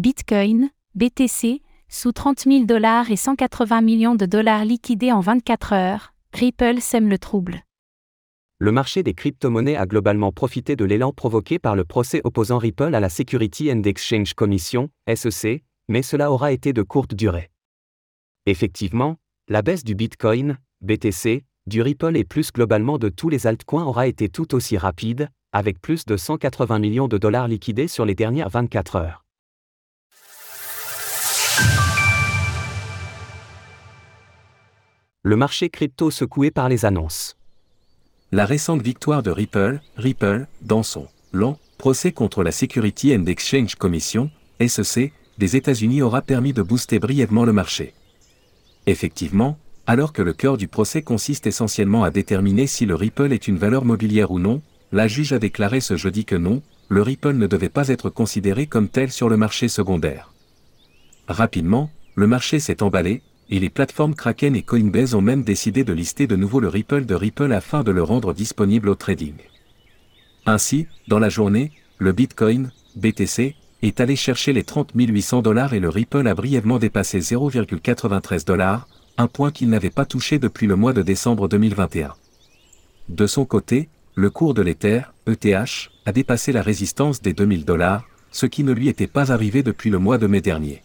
Bitcoin, BTC, sous 30 000 dollars et 180 millions de dollars liquidés en 24 heures, Ripple sème le trouble. Le marché des crypto-monnaies a globalement profité de l'élan provoqué par le procès opposant Ripple à la Security and Exchange Commission, SEC, mais cela aura été de courte durée. Effectivement, la baisse du Bitcoin, BTC, du Ripple et plus globalement de tous les altcoins aura été tout aussi rapide, avec plus de 180 millions de dollars liquidés sur les dernières 24 heures. Le marché crypto secoué par les annonces. La récente victoire de Ripple, Ripple, dans son long procès contre la Security and Exchange Commission, SEC, des États-Unis aura permis de booster brièvement le marché. Effectivement, alors que le cœur du procès consiste essentiellement à déterminer si le Ripple est une valeur mobilière ou non, la juge a déclaré ce jeudi que non, le Ripple ne devait pas être considéré comme tel sur le marché secondaire. Rapidement, le marché s'est emballé, et les plateformes Kraken et Coinbase ont même décidé de lister de nouveau le Ripple de Ripple afin de le rendre disponible au trading. Ainsi, dans la journée, le Bitcoin, BTC, est allé chercher les 30 800 dollars et le Ripple a brièvement dépassé 0,93 dollars, un point qu'il n'avait pas touché depuis le mois de décembre 2021. De son côté, le cours de l'Ether, ETH, a dépassé la résistance des 2000 dollars, ce qui ne lui était pas arrivé depuis le mois de mai dernier.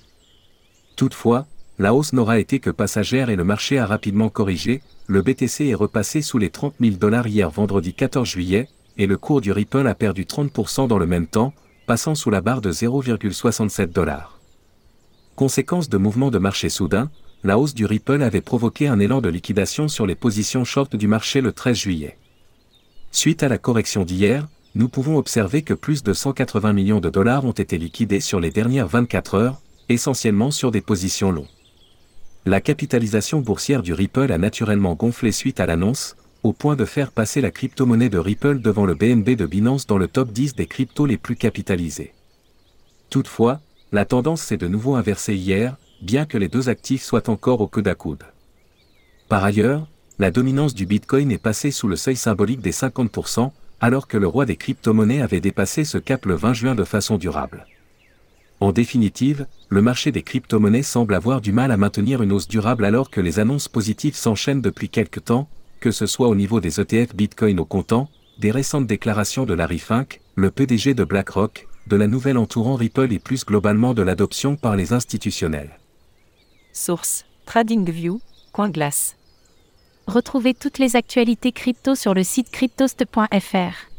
Toutefois, la hausse n'aura été que passagère et le marché a rapidement corrigé, le BTC est repassé sous les 30 000 dollars hier vendredi 14 juillet, et le cours du Ripple a perdu 30% dans le même temps, passant sous la barre de 0,67 dollars. Conséquence de mouvements de marché soudains, la hausse du Ripple avait provoqué un élan de liquidation sur les positions short du marché le 13 juillet. Suite à la correction d'hier, nous pouvons observer que plus de 180 millions de dollars ont été liquidés sur les dernières 24 heures, essentiellement sur des positions longues. La capitalisation boursière du Ripple a naturellement gonflé suite à l'annonce, au point de faire passer la crypto-monnaie de Ripple devant le BNB de Binance dans le top 10 des cryptos les plus capitalisés. Toutefois, la tendance s'est de nouveau inversée hier, bien que les deux actifs soient encore au coude à coude. Par ailleurs, la dominance du Bitcoin est passée sous le seuil symbolique des 50%, alors que le roi des crypto-monnaies avait dépassé ce cap le 20 juin de façon durable. En définitive, le marché des crypto-monnaies semble avoir du mal à maintenir une hausse durable alors que les annonces positives s'enchaînent depuis quelque temps, que ce soit au niveau des ETF Bitcoin au comptant, des récentes déclarations de Larry Fink, le PDG de BlackRock, de la nouvelle entourant Ripple et plus globalement de l'adoption par les institutionnels. Source TradingView, CoinGlass. Retrouvez toutes les actualités crypto sur le site cryptost.fr.